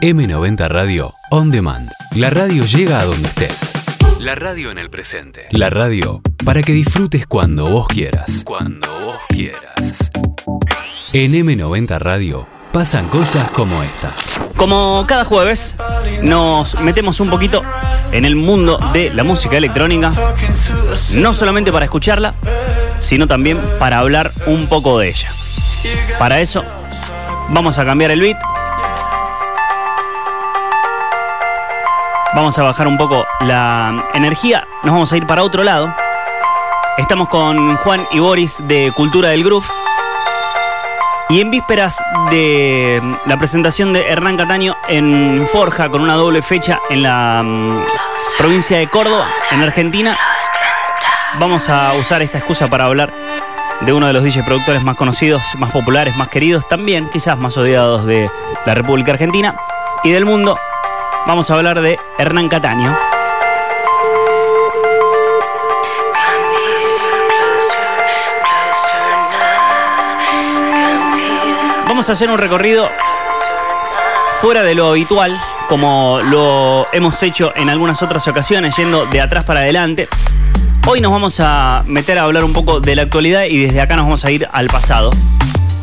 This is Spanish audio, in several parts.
M90 Radio On Demand. La radio llega a donde estés. La radio en el presente. La radio para que disfrutes cuando vos quieras. Cuando vos quieras. En M90 Radio pasan cosas como estas. Como cada jueves, nos metemos un poquito en el mundo de la música electrónica, no solamente para escucharla, sino también para hablar un poco de ella. Para eso, vamos a cambiar el beat. Vamos a bajar un poco la energía, nos vamos a ir para otro lado. Estamos con Juan y Boris de Cultura del Groove. Y en vísperas de la presentación de Hernán Cataño en Forja, con una doble fecha en la mm, provincia de Córdoba, en Argentina, vamos a usar esta excusa para hablar de uno de los DJ productores más conocidos, más populares, más queridos, también quizás más odiados de la República Argentina y del mundo. Vamos a hablar de Hernán Cataño. Vamos a hacer un recorrido fuera de lo habitual, como lo hemos hecho en algunas otras ocasiones, yendo de atrás para adelante. Hoy nos vamos a meter a hablar un poco de la actualidad y desde acá nos vamos a ir al pasado.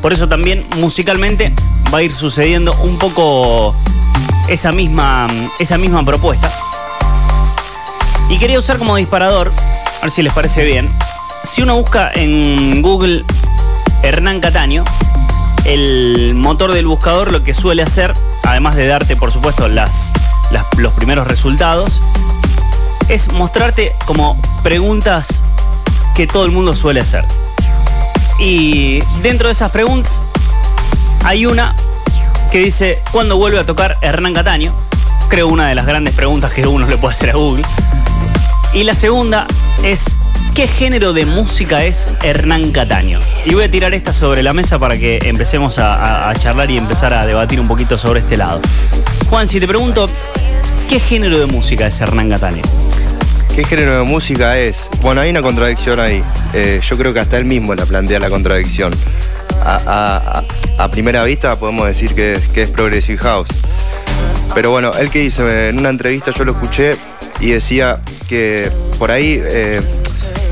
Por eso también musicalmente va a ir sucediendo un poco esa misma, esa misma propuesta. Y quería usar como disparador, a ver si les parece bien, si uno busca en Google Hernán Cataño, el motor del buscador lo que suele hacer, además de darte por supuesto las, los primeros resultados, es mostrarte como preguntas que todo el mundo suele hacer. Y dentro de esas preguntas hay una que dice, ¿cuándo vuelve a tocar Hernán Cataño? Creo una de las grandes preguntas que uno le puede hacer a Google. Y la segunda es, ¿qué género de música es Hernán Cataño? Y voy a tirar esta sobre la mesa para que empecemos a, charlar y empezar a debatir un poquito sobre este lado. Juan, si te pregunto, ¿qué género de música es Hernán Cataño? ¿Qué género de música es? Bueno, hay una contradicción ahí. Eh, yo creo que hasta él mismo la plantea la contradicción. A, a- a- a primera vista podemos decir que es, que es Progressive House. Pero bueno, él que dice, en una entrevista yo lo escuché y decía que por ahí eh,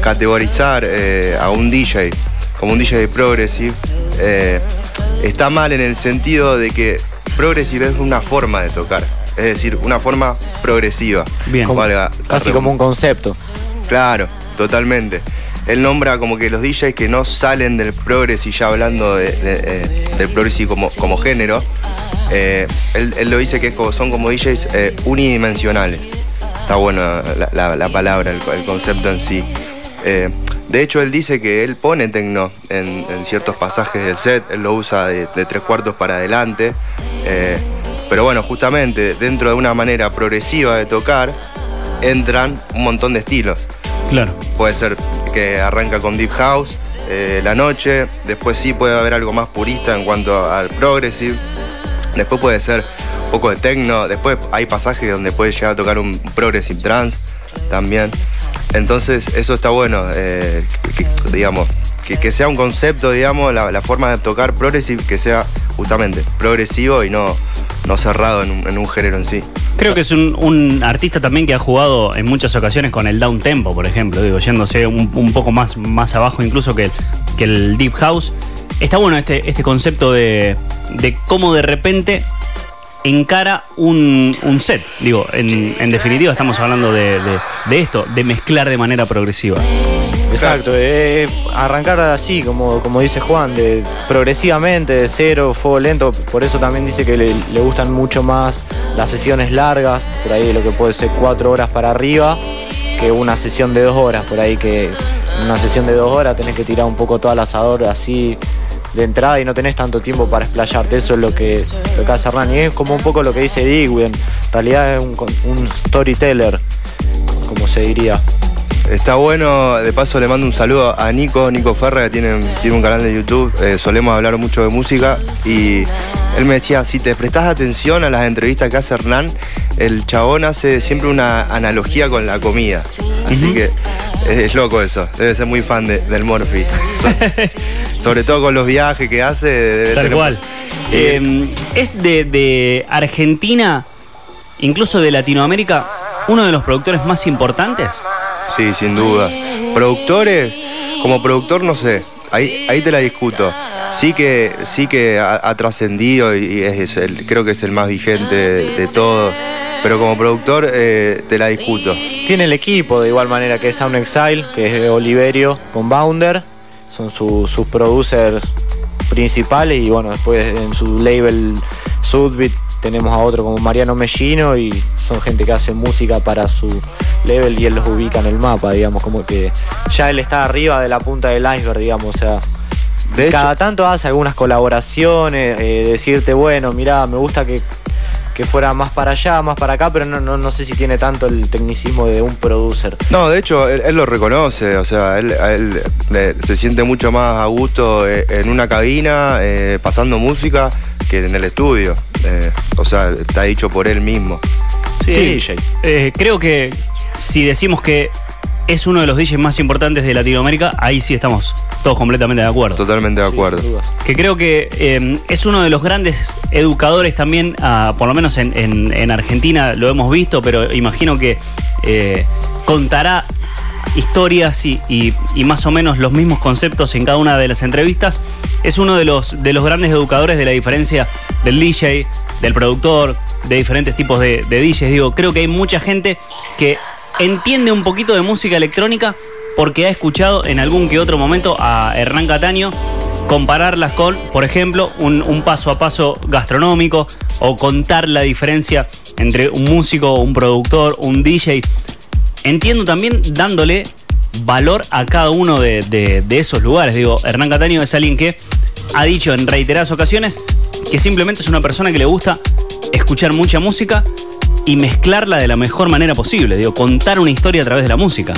categorizar eh, a un DJ como un DJ de Progressive eh, está mal en el sentido de que Progressive es una forma de tocar. Es decir, una forma progresiva. Bien. Como- valga la Casi como un concepto. Claro, totalmente. Él nombra como que los DJs que no salen del progressive, ya hablando de- eh, del progressive como, como género, eh, él, él lo dice que son como DJs eh, unidimensionales. Está buena la, la- la palabra, el, concepto en sí. De hecho, él dice que él pone tecno en, en ciertos pasajes del set, él lo usa de, tres cuartos para adelante. pero bueno, justamente dentro de una manera progresiva de tocar, entran un montón de estilos. Claro. Puede ser que arranca con Deep House eh, la noche, después sí puede haber algo más purista en cuanto al Progressive, después puede ser un poco de techno, después hay pasajes donde puede llegar a tocar un Progressive Trance también. Entonces eso está bueno, eh, que, digamos, que, que sea un concepto, digamos, la, la forma de tocar Progressive que sea justamente progresivo y no, no cerrado en un, en un género en sí. Creo que es un, un artista también que ha jugado en muchas ocasiones con el down tempo, por ejemplo, digo, yéndose un, un poco más, más abajo incluso que que el deep house. Está bueno este, este concepto de, de cómo de repente encara un, un set. Digo, en, en definitiva estamos hablando de, de- de esto, de mezclar de manera progresiva. Exacto, eh, arrancar así, como, como dice Juan, de progresivamente, de cero, fuego lento. Por eso también dice que le, gustan mucho más las sesiones largas, por ahí lo que puede ser cuatro horas para arriba, que una sesión de dos horas. Por ahí que una sesión de dos horas tenés que tirar un poco todo al asador así de entrada y no tenés tanto tiempo para explayarte. Eso es lo que, lo que hace Hernán. Y es como un poco lo que dice Digwin. En realidad es un storyteller, como se diría. Está bueno, de paso le mando un saludo a Nico, Nico Ferra, que tiene, tiene un canal de YouTube, eh, solemos hablar mucho de música y él me decía, si te prestás atención a las entrevistas que hace Hernán, el chabón hace siempre una analogía con la comida. Así que Es, es loco eso. Debe ser muy fan de- del Morphy. So- sobre todo con los viajes que hace. debe Tal tener- cual. Eh, es de, de Argentina, incluso de Latinoamérica, uno de los productores más importantes. Sí, sin duda. Productores, como productor no sé, ahí, ahí te la discuto. Sí que, sí que ha, trascendido y es, es el, creo que es el más vigente de, de todos. Pero como productor eh, te la discuto. Tiene el equipo de igual manera que es Sound Exile, que es Oliverio con Bounder. Son su- sus producers principales y bueno, después en su label Sudbit tenemos a otro como Mariano Mellino y son gente que hace música para su label y él los ubica en el mapa, digamos, como que ya él está arriba de la punta del iceberg, digamos, o sea, De hecho, cada tanto hace algunas colaboraciones, eh, decirte, bueno, mirá, me gusta que, que fuera más para allá, más para acá, pero no, no, no sé si tiene tanto el tecnicismo de un producer. No, de hecho, él, él lo reconoce, o sea, él, eh, se siente mucho más a gusto eh, en una cabina, eh, pasando música, que en el estudio. Eh, o sea, está dicho por él mismo. Sí, Sí. DJ. Eh, creo que si decimos que es uno de los DJs más importantes de Latinoamérica, ahí sí estamos todos completamente de acuerdo. Totalmente de acuerdo. Que creo que eh, es uno de los grandes educadores también, ah, por lo menos en, en- en Argentina lo hemos visto, pero imagino que eh, contará historias y, y- y más o menos los mismos conceptos en cada una de las entrevistas. Es uno de los, de los grandes educadores de la diferencia del DJ, del productor, de diferentes tipos de, de DJs. Digo, creo que hay mucha gente que entiende un poquito de música electrónica porque ha escuchado en algún que otro momento a Hernán Cataño compararlas con, por ejemplo, un, paso a paso gastronómico o contar la diferencia entre un músico, un productor, un DJ. Entiendo también dándole valor a cada uno de, de- de esos lugares. Digo, Hernán Cataño es alguien que ha dicho en reiteradas ocasiones que simplemente es una persona que le gusta escuchar mucha música y mezclarla de la mejor manera posible. Digo, contar una historia a través de la música.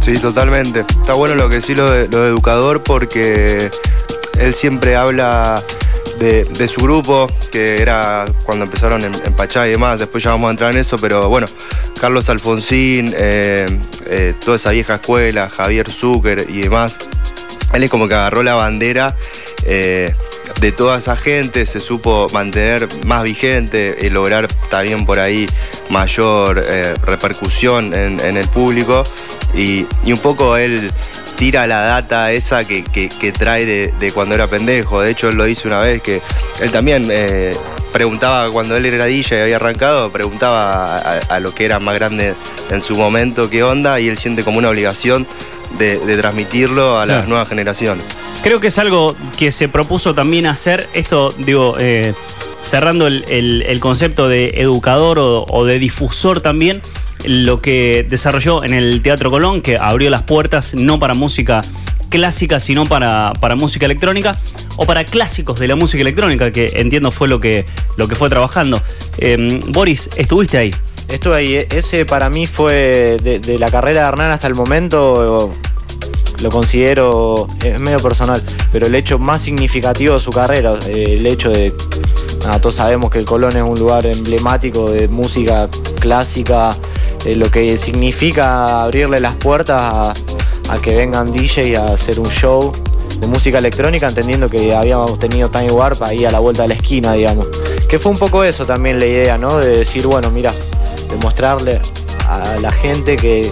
Sí, totalmente. Está bueno lo que decís lo de, educador porque él siempre habla de, su grupo, que era cuando empezaron en, en Pachá y demás, después ya vamos a entrar en eso, pero bueno, Carlos Alfonsín, eh, eh, toda esa vieja escuela, Javier Zucker y demás, él es como que agarró la bandera eh, de toda esa gente, se supo mantener más vigente y lograr también por ahí mayor eh, repercusión en, en el público. Y, y un poco él tira la data esa que, que- que trae de, de cuando era pendejo. De hecho, él lo dice una vez que él también eh, preguntaba cuando él era DJ y había arrancado, preguntaba a, a- a lo que era más grande en su momento qué onda y él siente como una obligación de, de transmitirlo a las Claro. nuevas generaciones. Creo que es algo que se propuso también hacer, esto digo, eh, cerrando el, el- concepto de educador o, de difusor también, lo que desarrolló en el Teatro Colón, que abrió las puertas no para música clásica, sino para, para música electrónica o para clásicos de la música electrónica, que entiendo fue lo que, lo que fue trabajando. Eh, Boris, ¿estuviste ahí? Esto ahí, e- ese para mí fue de la carrera de Hernán hasta el momento, lo considero, es medio personal, pero el hecho más significativo de su carrera, eh, el hecho de, todos sabemos que el Colón es un lugar emblemático de música clásica, eh, lo que significa abrirle las puertas a, que vengan DJ a hacer un show de música electrónica, entendiendo que habíamos tenido Time Warp ahí a la vuelta de la esquina, digamos. Que fue un poco eso también la idea, ¿no? De decir, bueno, mira, demostrarle a la gente que,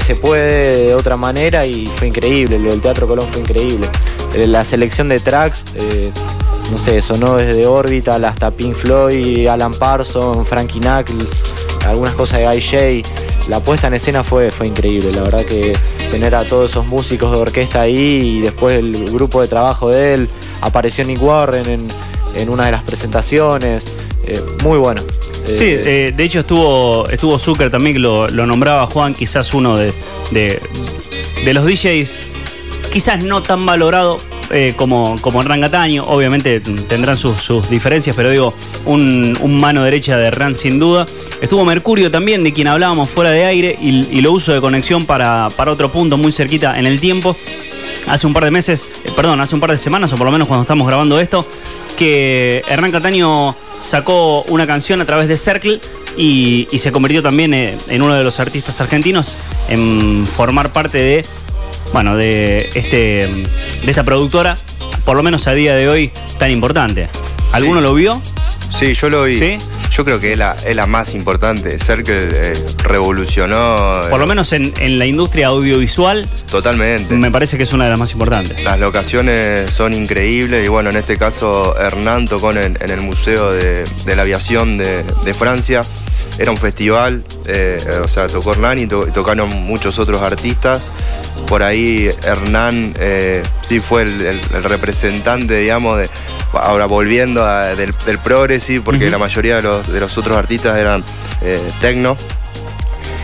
se puede de otra manera y fue increíble, del Teatro Colón fue increíble. Eh, La selección de tracks, eh, no sé, sonó desde Orbital hasta Pink Floyd, Alan Parsons, Frankie Knuckles, algunas cosas de IJ. La puesta en escena fue, fue increíble, la verdad que tener a todos esos músicos de orquesta ahí y después el grupo de trabajo de él, apareció Nick Warren en, en una de las presentaciones, eh, muy bueno. Sí, Eh, eh, de hecho estuvo estuvo Zucker también, que lo, nombraba Juan, quizás uno de, de, los DJs, quizás no tan valorado eh, como, como Hernán Cataño, obviamente tendrán sus, sus diferencias, pero digo, un, mano derecha de Hernán sin duda. Estuvo Mercurio también, de quien hablábamos fuera de aire, y, y lo uso de conexión para, para otro punto muy cerquita en el tiempo. Hace un par de meses, eh, perdón, hace un par de semanas, o por lo menos cuando estamos grabando esto, que Hernán Cataño sacó una canción a través de Circle y, y se convirtió también eh, en uno de los artistas argentinos en formar parte de, bueno, de, este, de esta productora, por lo menos a día de hoy, tan importante. ¿Alguno Sí. lo vio? Sí, yo lo vi. ¿Sí? Yo creo que es la, es la más importante. Circle eh, revolucionó eh, Por lo menos en, en la industria audiovisual, totalmente. me parece que es una de las más importantes. Las locaciones son increíbles y bueno, en este caso Hernán tocó en, en el Museo de, de la Aviación de, de Francia. Era un festival, eh, o sea, tocó Hernán y, to- y tocaron muchos otros artistas. Por ahí Hernán eh, sí fue el, el- el representante, digamos, de, ahora volviendo a- del, del progressive, porque la mayoría de los, de los otros artistas eran eh, techno.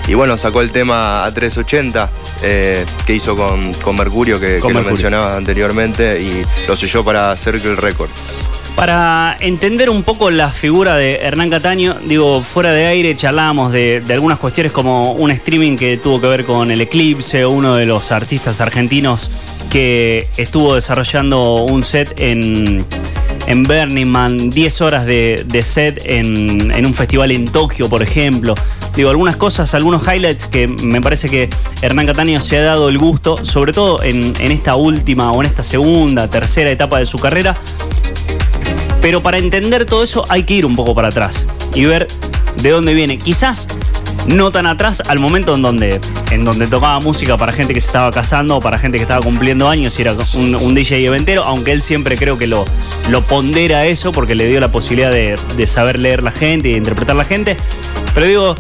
Y bueno, sacó el tema A380 eh, que hizo con, con Mercurio, que, Con que lo mencionaba anteriormente, y lo selló para Circle Records. Para entender un poco la figura de Hernán Cataño, digo, fuera de aire charlábamos de, algunas cuestiones como un streaming que tuvo que ver con el Eclipse, uno de los artistas argentinos que estuvo desarrollando un set en, en Burning Man, 10 horas de, de set en, en un festival en Tokio, por ejemplo. Digo, algunas cosas, algunos highlights que me parece que Hernán Cataño se ha dado el gusto, sobre todo en, en esta última o en esta segunda, tercera etapa de su carrera, pero para entender todo eso hay que ir un poco para atrás y ver de dónde viene. Quizás no tan atrás al momento en donde, en donde tocaba música para gente que se estaba casando o para gente que estaba cumpliendo años y era un, un DJ eventero, aunque él siempre creo que lo, lo pondera eso porque le dio la posibilidad de, de saber leer la gente y de interpretar la gente. Pero digo,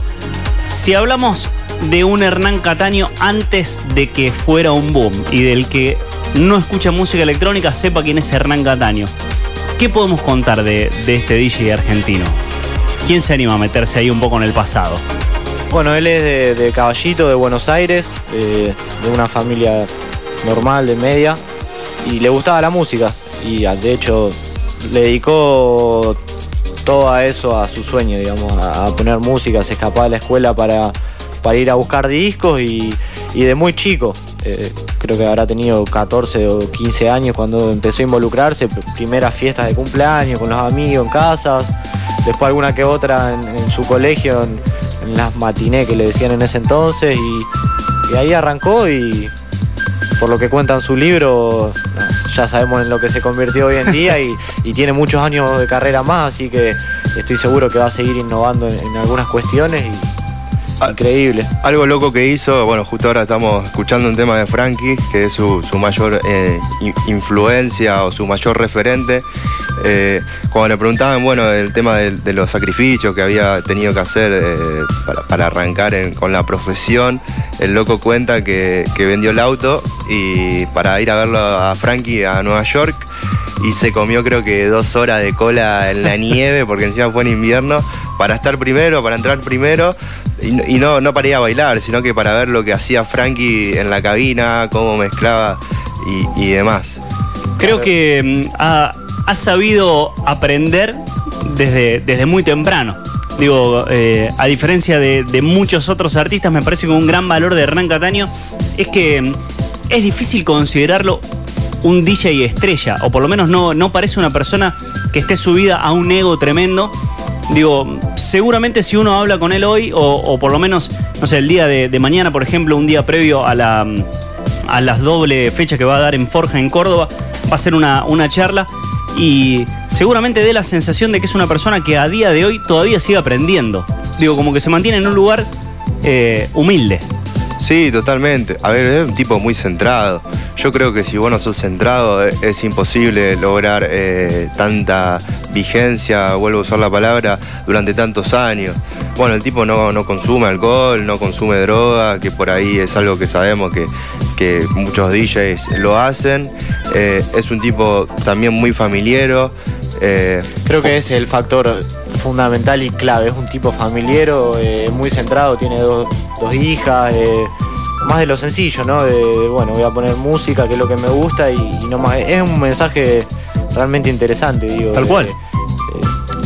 si hablamos de un Hernán Cataño antes de que fuera un boom y del que no escucha música electrónica sepa quién es Hernán Cataño, ¿qué podemos contar de, de este DJ argentino? ¿Quién se anima a meterse ahí un poco en el pasado? Bueno, él es de, Caballito, de Buenos Aires, eh, de una familia normal, de media, y le gustaba la música. Y ah, de hecho le dedicó todo eso, a su sueño, digamos, a, poner música, se escapaba de la escuela para, ir a buscar discos y de muy chico, eh, creo que habrá tenido 14 o 15 años cuando empezó a involucrarse, pr- primeras fiestas de cumpleaños con los amigos en casas, después alguna que otra en, en su colegio, en, en las matinés que le decían en ese entonces, y, y ahí arrancó y por lo que cuenta en su libro, ya sabemos en lo que se convirtió hoy en día y, y tiene muchos años de carrera más, así que estoy seguro que va a seguir innovando en, en algunas cuestiones y. increíble. Algo loco que hizo, bueno, justo ahora estamos escuchando un tema de Frankie, que es su, su mayor eh, in- influencia o su mayor referente. Eh, cuando le preguntaban, bueno, el tema de, de los sacrificios que había tenido que hacer eh, para, para arrancar en- con la profesión, el loco cuenta que, que vendió el auto y para ir a verlo a Frankie a Nueva York y se comió creo que dos horas de cola en la nieve porque encima fue en invierno para estar primero, para entrar primero y, no- no, para ir a bailar, sino que para ver lo que hacía Frankie en la cabina, cómo mezclaba y, demás. Creo que mm, ha, ha sabido aprender desde, desde muy temprano. Digo, eh, a diferencia de, de muchos otros artistas, me parece que un gran valor de Hernán Cataño es que mm, es difícil considerarlo un DJ estrella, o por lo menos no, no parece una persona que esté subida a un ego tremendo. Digo, seguramente si uno habla con él hoy, o, o por lo menos, no sé, el día de, mañana, por ejemplo, un día previo a la, a las doble fechas que va a dar en Forja, en Córdoba, va a ser una, una charla y seguramente dé la sensación de que es una persona que a día de hoy todavía sigue aprendiendo. Digo, como que se mantiene en un lugar eh, humilde. Sí, totalmente. A ver, es un tipo muy centrado. Yo creo que si vos no sos centrado es, es imposible lograr eh, tanta vigencia, vuelvo a usar la palabra, durante tantos años. Bueno, el tipo no, no consume alcohol, no consume droga, que por ahí es algo que sabemos que, que muchos DJs lo hacen. Eh, es un tipo también muy familiero. eh, Creo que ese es el factor fundamental y clave. Es un tipo familiero, eh, muy centrado, tiene dos, dos hijas, eh, más de lo sencillo, ¿no? De, bueno, voy a poner música, que es lo que me gusta, y, y no más. Es un mensaje realmente interesante, digo. Tal de- cual.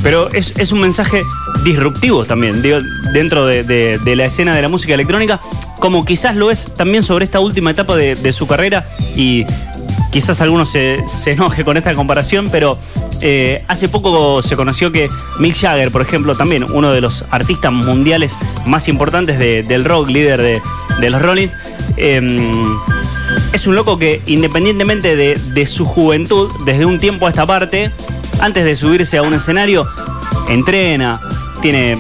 Pero es, es un mensaje disruptivo también, digo, dentro de, de- de la escena de la música electrónica, como quizás lo es también sobre esta última etapa de, de su carrera y quizás algunos se, se enoje con esta comparación, pero eh, hace poco se conoció que Mick Jagger, por ejemplo, también uno de los artistas mundiales más importantes de- del rock, líder de, de los Rolling, em, es un loco que independientemente de, de su juventud, desde un tiempo a esta parte, antes de subirse a un escenario, entrena, tiene,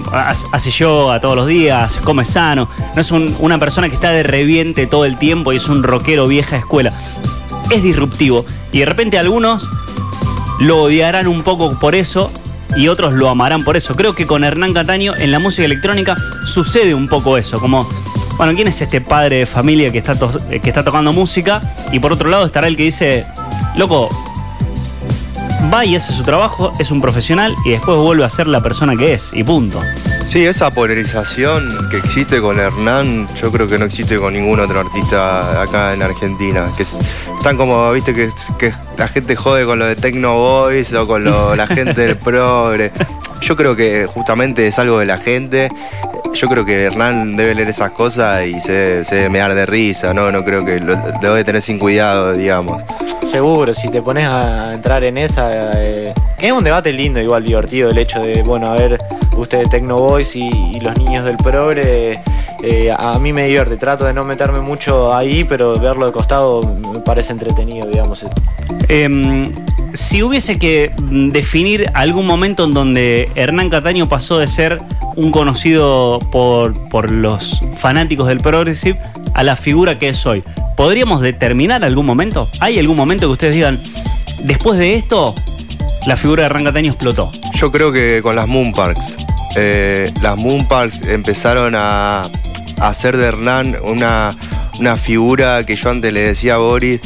hace yoga todos los días, come sano, no es un- una persona que está de reviente todo el tiempo y es un rockero vieja escuela. Es disruptivo y de repente algunos lo odiarán un poco por eso y otros lo amarán por eso. Creo que con Hernán Cataño en la música electrónica sucede un poco eso, como, bueno, ¿quién es este padre de familia que está, que está tocando música? Y por otro lado estará el que dice, loco, va y hace su trabajo, es un profesional y después vuelve a ser la persona que es y punto. Sí, esa polarización que existe con Hernán, yo creo que no existe con ningún otro artista acá en Argentina. Que es- están como, viste, que, que la gente jode con lo de Tecno Boys o con lo- la gente del progre. Yo creo que justamente es algo de la gente. Yo creo que Hernán debe leer esas cosas y se, se debe mear de risa, ¿no? No creo que lo, debe tener sin cuidado, digamos. Seguro, si te pones a entrar en esa. eh, es un debate lindo, igual divertido, el hecho de, bueno, a ver, ustedes Tecno Boys y, y los niños del progre. eh, a mí me divierte, trato de no meterme mucho ahí, pero verlo de costado me parece entretenido, digamos. Em, si hubiese que mm, definir algún momento en donde Hernán Cataño pasó de ser un conocido por, por los fanáticos del Progressive a la figura que es hoy, ¿podríamos determinar algún momento? ¿Hay algún momento que ustedes digan, después de esto, la figura de Hernán Cataño explotó? Yo creo que con las Moon Parks. eh, las Moon Parks empezaron a, hacer de Hernán una, una figura que yo antes le decía a Boris.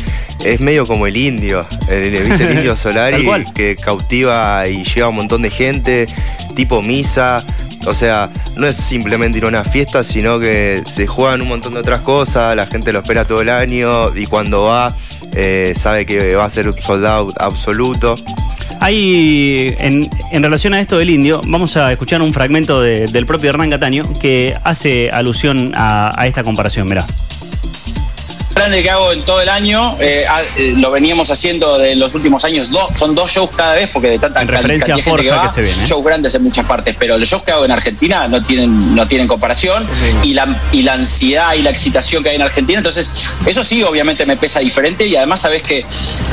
Es medio como el indio, el, ¿viste? el indio Solari, que cautiva y lleva a un montón de gente, tipo misa. O sea, no es simplemente ir a una fiesta, sino que se juegan un montón de otras cosas, la gente lo espera todo el año y cuando va eh, sabe que va a ser un soldado absoluto. Hay, en, en relación a esto del indio, vamos a escuchar un fragmento de- del propio Hernán Cataño que hace alusión a, a esta comparación. Mirá. Grande que hago en todo el año, eh, ah, eh, lo veníamos haciendo de los últimos años, dos, son dos shows cada vez, porque de tanta En referencia cantidad a de gente Forja va, que se viene, ¿eh? shows grandes en muchas partes, pero los shows que hago en Argentina no tienen, no tienen comparación y la, y la ansiedad y la excitación que hay en Argentina, entonces eso sí obviamente me pesa diferente y además sabes que,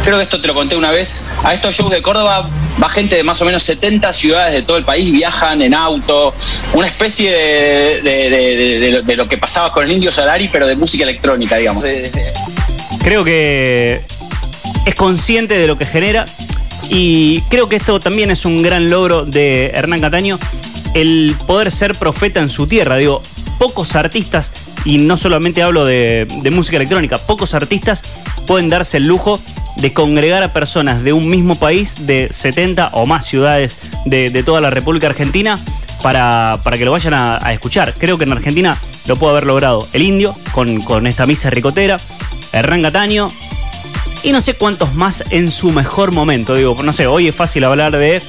creo que esto te lo conté una vez, a estos shows de Córdoba va gente de más o menos 70 ciudades de todo el país, viajan en auto, una especie de, de- de- de- de lo- de lo que pasaba con el Indio Solari, pero de música electrónica, digamos. Creo que es consciente de lo que genera y creo que esto también es un gran logro de Hernán Cataño, el poder ser profeta en su tierra. Digo, pocos artistas, y no solamente hablo de, música electrónica, pocos artistas pueden darse el lujo de congregar a personas de un mismo país, de 70 o más ciudades de, toda la República Argentina, para, para que lo vayan a escuchar. Creo que en Argentina lo puede haber logrado el indio con, con esta misa ricotera, Hernán Cataño, y no sé cuántos más en su mejor momento. Digo, no sé, hoy es fácil hablar de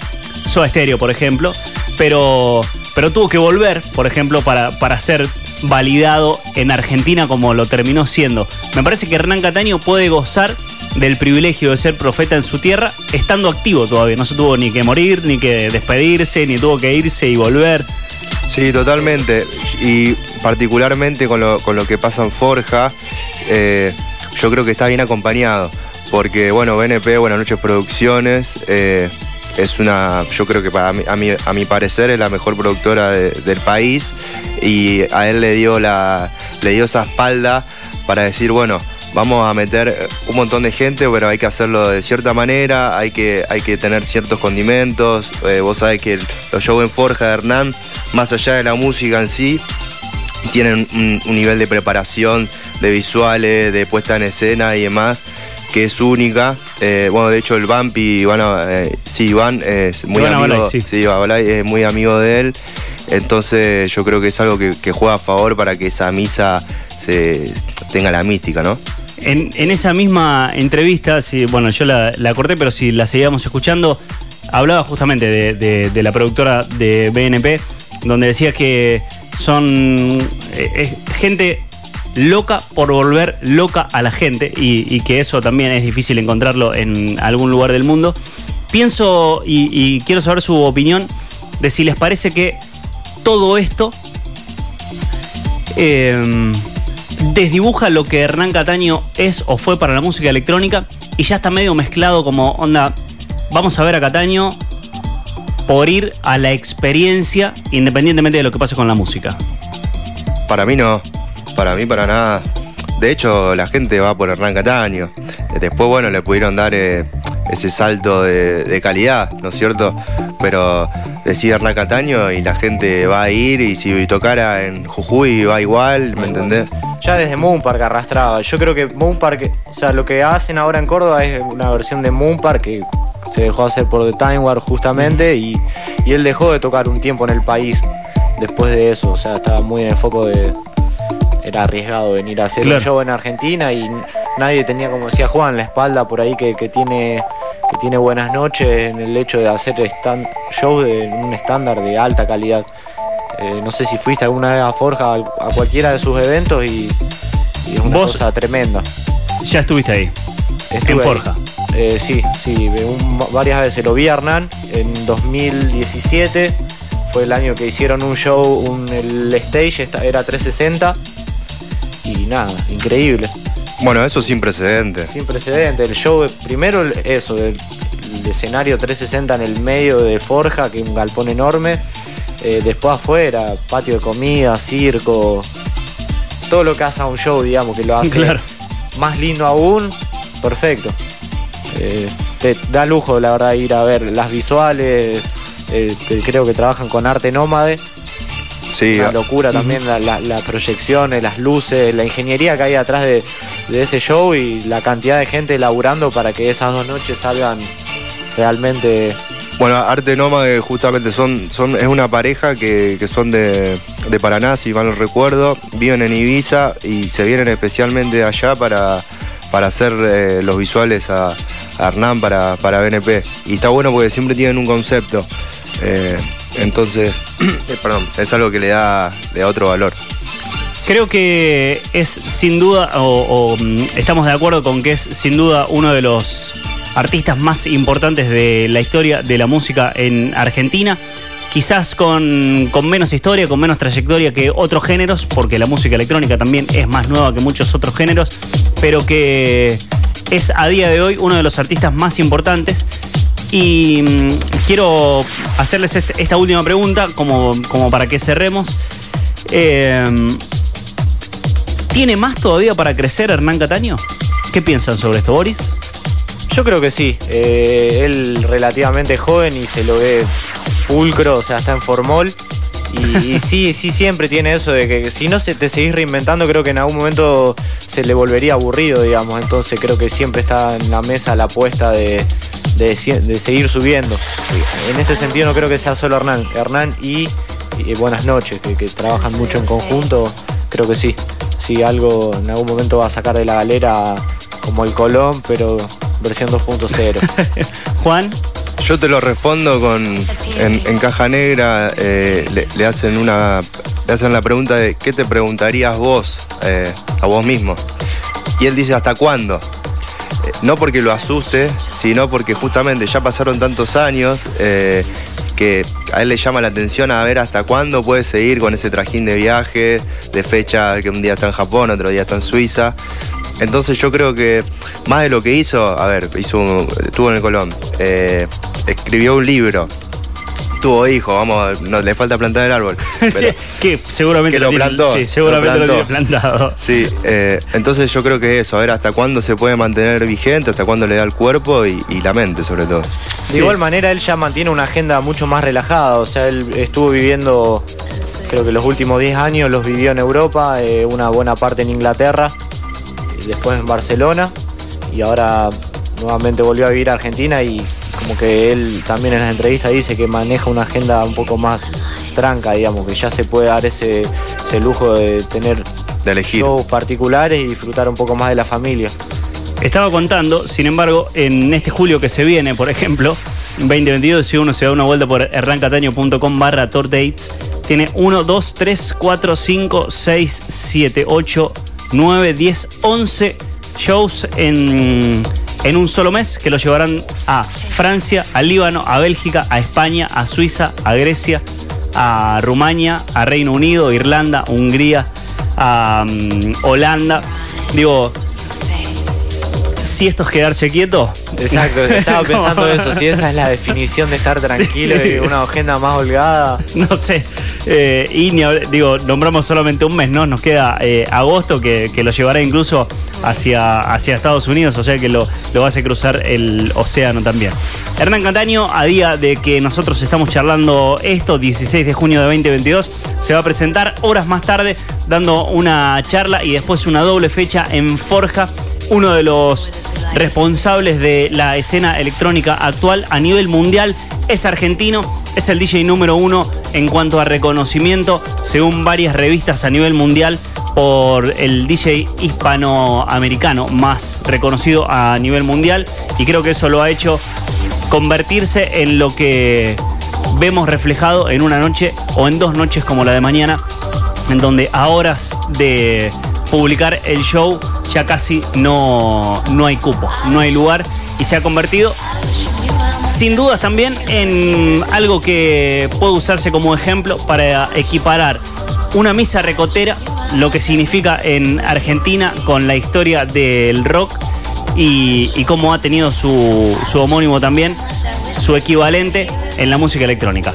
Soda Stereo, por ejemplo, pero, pero tuvo que volver, por ejemplo, para, para ser validado en Argentina como lo terminó siendo. Me parece que Hernán Cataño puede gozar del privilegio de ser profeta en su tierra estando activo todavía. No se tuvo ni que morir, ni que despedirse, ni tuvo que irse y volver. Sí, totalmente. Y particularmente con lo, con lo que pasa en Forja, eh, yo creo que está bien acompañado. Porque, bueno, BNP, Buenas noches Producciones, eh, es una, yo creo que para mí, a, mi, a mi parecer es la mejor productora de- del país. Y a él le dio, la, le dio esa espalda para decir, bueno, vamos a meter un montón de gente, pero hay que hacerlo de cierta manera, hay que, hay que tener ciertos condimentos. Eh, vos sabés que los shows en Forja de Hernán, más allá de la música en sí, tienen un, un nivel de preparación, de visuales, de puesta en escena y demás, que es única. Eh, bueno, de hecho el Vampi, Iván, eh, sí, Iván es muy Iván amigo, Abalay, sí. Abalay es muy amigo de él. Entonces yo creo que es algo que, que juega a favor para que esa misa se tenga la mística, ¿no? En, en esa misma entrevista, si, bueno, yo la, la corté, pero si la seguíamos escuchando, hablaba justamente de, de- de la productora de BNP, donde decía que son eh, gente loca por volver loca a la gente y, que eso también es difícil encontrarlo en algún lugar del mundo. Pienso y, quiero saber su opinión de si les parece que todo esto eh, desdibuja lo que Hernán Cataño es o fue para la música electrónica y ya está medio mezclado como onda, vamos a ver a Cataño por ir a la experiencia independientemente de lo que pase con la música. Para mí no, para mí para nada. De hecho, la gente va por Hernán Cataño. Después, bueno, le pudieron dar eh, ese salto de, de calidad, ¿no es cierto? Pero decide Hernán Cataño y la gente va a ir y si tocara en Jujuy va igual, ¿me entendés? Ya desde Moon Park arrastraba. Yo creo que Moon Park, o sea, lo que hacen ahora en Córdoba es una versión de Moon Park que se dejó hacer por The Time War justamente y, y él dejó de tocar un tiempo en el país después de eso. O sea, estaba muy en el foco de. Era arriesgado venir a hacer Claro. un show en Argentina y nadie tenía, como decía Juan, la espalda por ahí que, que tiene que tiene buenas noches en el hecho de hacer stand, shows de un estándar de alta calidad. Eh, no sé si fuiste alguna vez a Forja a, cualquiera de sus eventos y, y es una Vos- cosa tremenda. Ya estuviste ahí. Estuve En ahí. Eh, sí, sí, un- varias veces lo vi a Hernán en 2017. Fue el año que hicieron un show, un, el stage esta- era 360. Y nada, increíble, Bueno, eso sin precedentes. sin precedente. El show, primero eso, el, el escenario 360 en el medio de Forja, que es un galpón enorme. Eh, después afuera, patio de comida, circo. Todo lo que hace a un show, digamos, que lo hace Claro. más lindo aún, perfecto. Eh, te da lujo, la verdad, ir a ver las visuales. eh, que creo que trabajan con arte nómade. Sí, Una locura también la- la- las proyecciones, las luces, la ingeniería que hay atrás de, de ese show y la cantidad de gente laburando para que esas dos noches salgan realmente. Bueno, Arte Nómade justamente son, son, es una pareja que, que son de, de Paraná, si mal no recuerdo, viven en Ibiza y se vienen especialmente allá para, para hacer eh, los visuales a, a Hernán para, para BNP. Y está bueno porque siempre tienen un concepto. Eh, entonces, eh, perdón, es algo que le da, le da otro valor. Creo que es sin duda, o, o, mm, estamos de acuerdo con que es sin duda uno de los artistas más importantes de la historia de la música en Argentina. Quizás con, con menos historia, con menos trayectoria que otros géneros, porque la música electrónica también es más nueva que muchos otros géneros, pero que es a día de hoy uno de los artistas más importantes. Y mm, quiero hacerles este- esta última pregunta, como, como para que cerremos. Eh, ¿Tiene más todavía para crecer Hernán Cataño? ¿Qué piensan sobre esto, Boris? Yo creo que sí. eh, él relativamente joven y se lo ve pulcro, o sea, está en formol. Y, y sí, sí, siempre tiene eso de que si no se te seguís reinventando, creo que en algún momento se le volvería aburrido, digamos. Entonces creo que siempre está en la mesa la apuesta de, de, seguir subiendo. En este sentido no creo que sea solo Hernán. Hernán y, y Buenas noches, que, que trabajan mucho en conjunto, creo que sí. Sí, algo en algún momento va a sacar de la galera como el Colón, pero versión 2.0. Juan, Yo te lo respondo con. En, caja negra eh, le, hacen una. Le hacen la pregunta de ¿qué te preguntarías vos eh, a vos mismo? Y él dice ¿hasta cuándo? Eh, no porque lo asuste, sino porque justamente ya pasaron tantos años que a él le llama la atención a ver hasta cuándo puede seguir con ese trajín de viaje, de fecha que un día está en Japón, otro día está en Suiza. Entonces yo creo que más de lo que hizo, a ver, hizo un- estuvo en el Colón, eh, escribió un libro, tuvo hijos, vamos, no le falta plantar el árbol. pero- que seguramente que lo plantó, Sí, seguramente lo lo, plantó. tiene plantado. Sí, eh, entonces yo creo que eso, a ver hasta cuándo se puede mantener vigente, hasta cuándo le da el cuerpo y, y la mente sobre todo. De Sí. igual manera, él ya mantiene una agenda mucho más relajada. O sea, él estuvo viviendo, creo que los últimos 10 años los vivió en Europa, eh, una buena parte en Inglaterra, y después en Barcelona, y ahora nuevamente volvió a vivir a Argentina y como que él también en las entrevistas dice que maneja una agenda un poco más tranca, digamos, que ya se puede dar ese, ese lujo de tener De elegir. shows particulares y disfrutar un poco más de la familia. Estaba contando, sin embargo, en este julio que se viene, por ejemplo, 2022, si uno se da una vuelta por herrancataño.com barra tour dates, tiene 1, 2, 3, 4, 5, 6, 7, 8, 9, 10, 11 shows en, en un solo mes que lo llevarán a Francia, a Líbano, a Bélgica, a España, a Suiza, a Grecia, a Rumania, a Reino Unido, Irlanda, Hungría, a mm, Holanda. Digo, si esto es quedarse quieto, Exacto, estaba pensando eso, si esa es la definición de estar tranquilo Sí. y una agenda más holgada. no sé. Eh, y digo, nombramos solamente un mes, ¿no? Nos queda eh, agosto que, que lo llevará incluso hacia, hacia Estados Unidos, o sea que lo, lo hacer cruzar el océano también. Hernán Cataño, a día de que nosotros estamos charlando esto, 16 de junio de 2022, se va a presentar horas más tarde dando una charla y después una doble fecha en Forja, uno de los responsables de la escena electrónica actual a nivel mundial. Es argentino, es el DJ número uno en cuanto a reconocimiento, según varias revistas a nivel mundial, por el DJ hispanoamericano más reconocido a nivel mundial. Y creo que eso lo ha hecho convertirse en lo que vemos reflejado en una noche o en dos noches como la de mañana, en donde a horas de publicar el show ya casi no, no hay cupo, no hay lugar y se ha convertido sin dudas también en algo que puede usarse como ejemplo para equiparar una misa recotera, lo que significa en Argentina con la historia del rock y, cómo ha tenido su, su homónimo también, su equivalente en la música electrónica.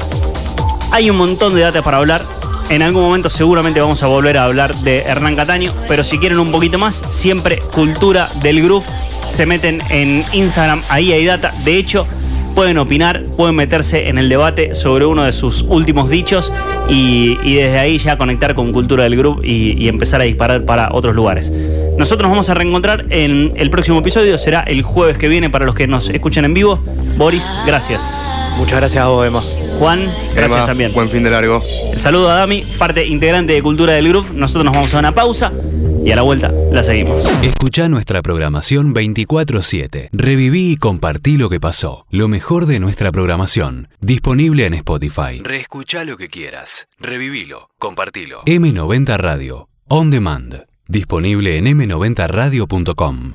Hay un montón de datos para hablar. En algún momento seguramente vamos a volver a hablar de Hernán Cataño, pero si quieren un poquito más, siempre Cultura del Groove. Se meten en Instagram, ahí hay data. De hecho, pueden opinar, pueden meterse en el debate sobre uno de sus últimos dichos y, y desde ahí ya conectar con Cultura del Groove y, y empezar a disparar para otros lugares. Nosotros nos vamos a reencontrar en el próximo episodio, será el jueves que viene para los que nos escuchan en vivo. Boris, gracias. Muchas gracias a vos, Emma. Juan, gracias Emma, también. Buen fin de largo. El saludo a Dami, parte integrante de Cultura del Groove. Nosotros nos vamos a una pausa y a la vuelta la seguimos. Escucha nuestra programación 24-7. Reviví y compartí lo que pasó. Lo mejor de nuestra programación. Disponible en Spotify. Reescucha lo que quieras. Revivilo. Compartilo. M90 Radio. On Demand. Disponible en m90radio.com.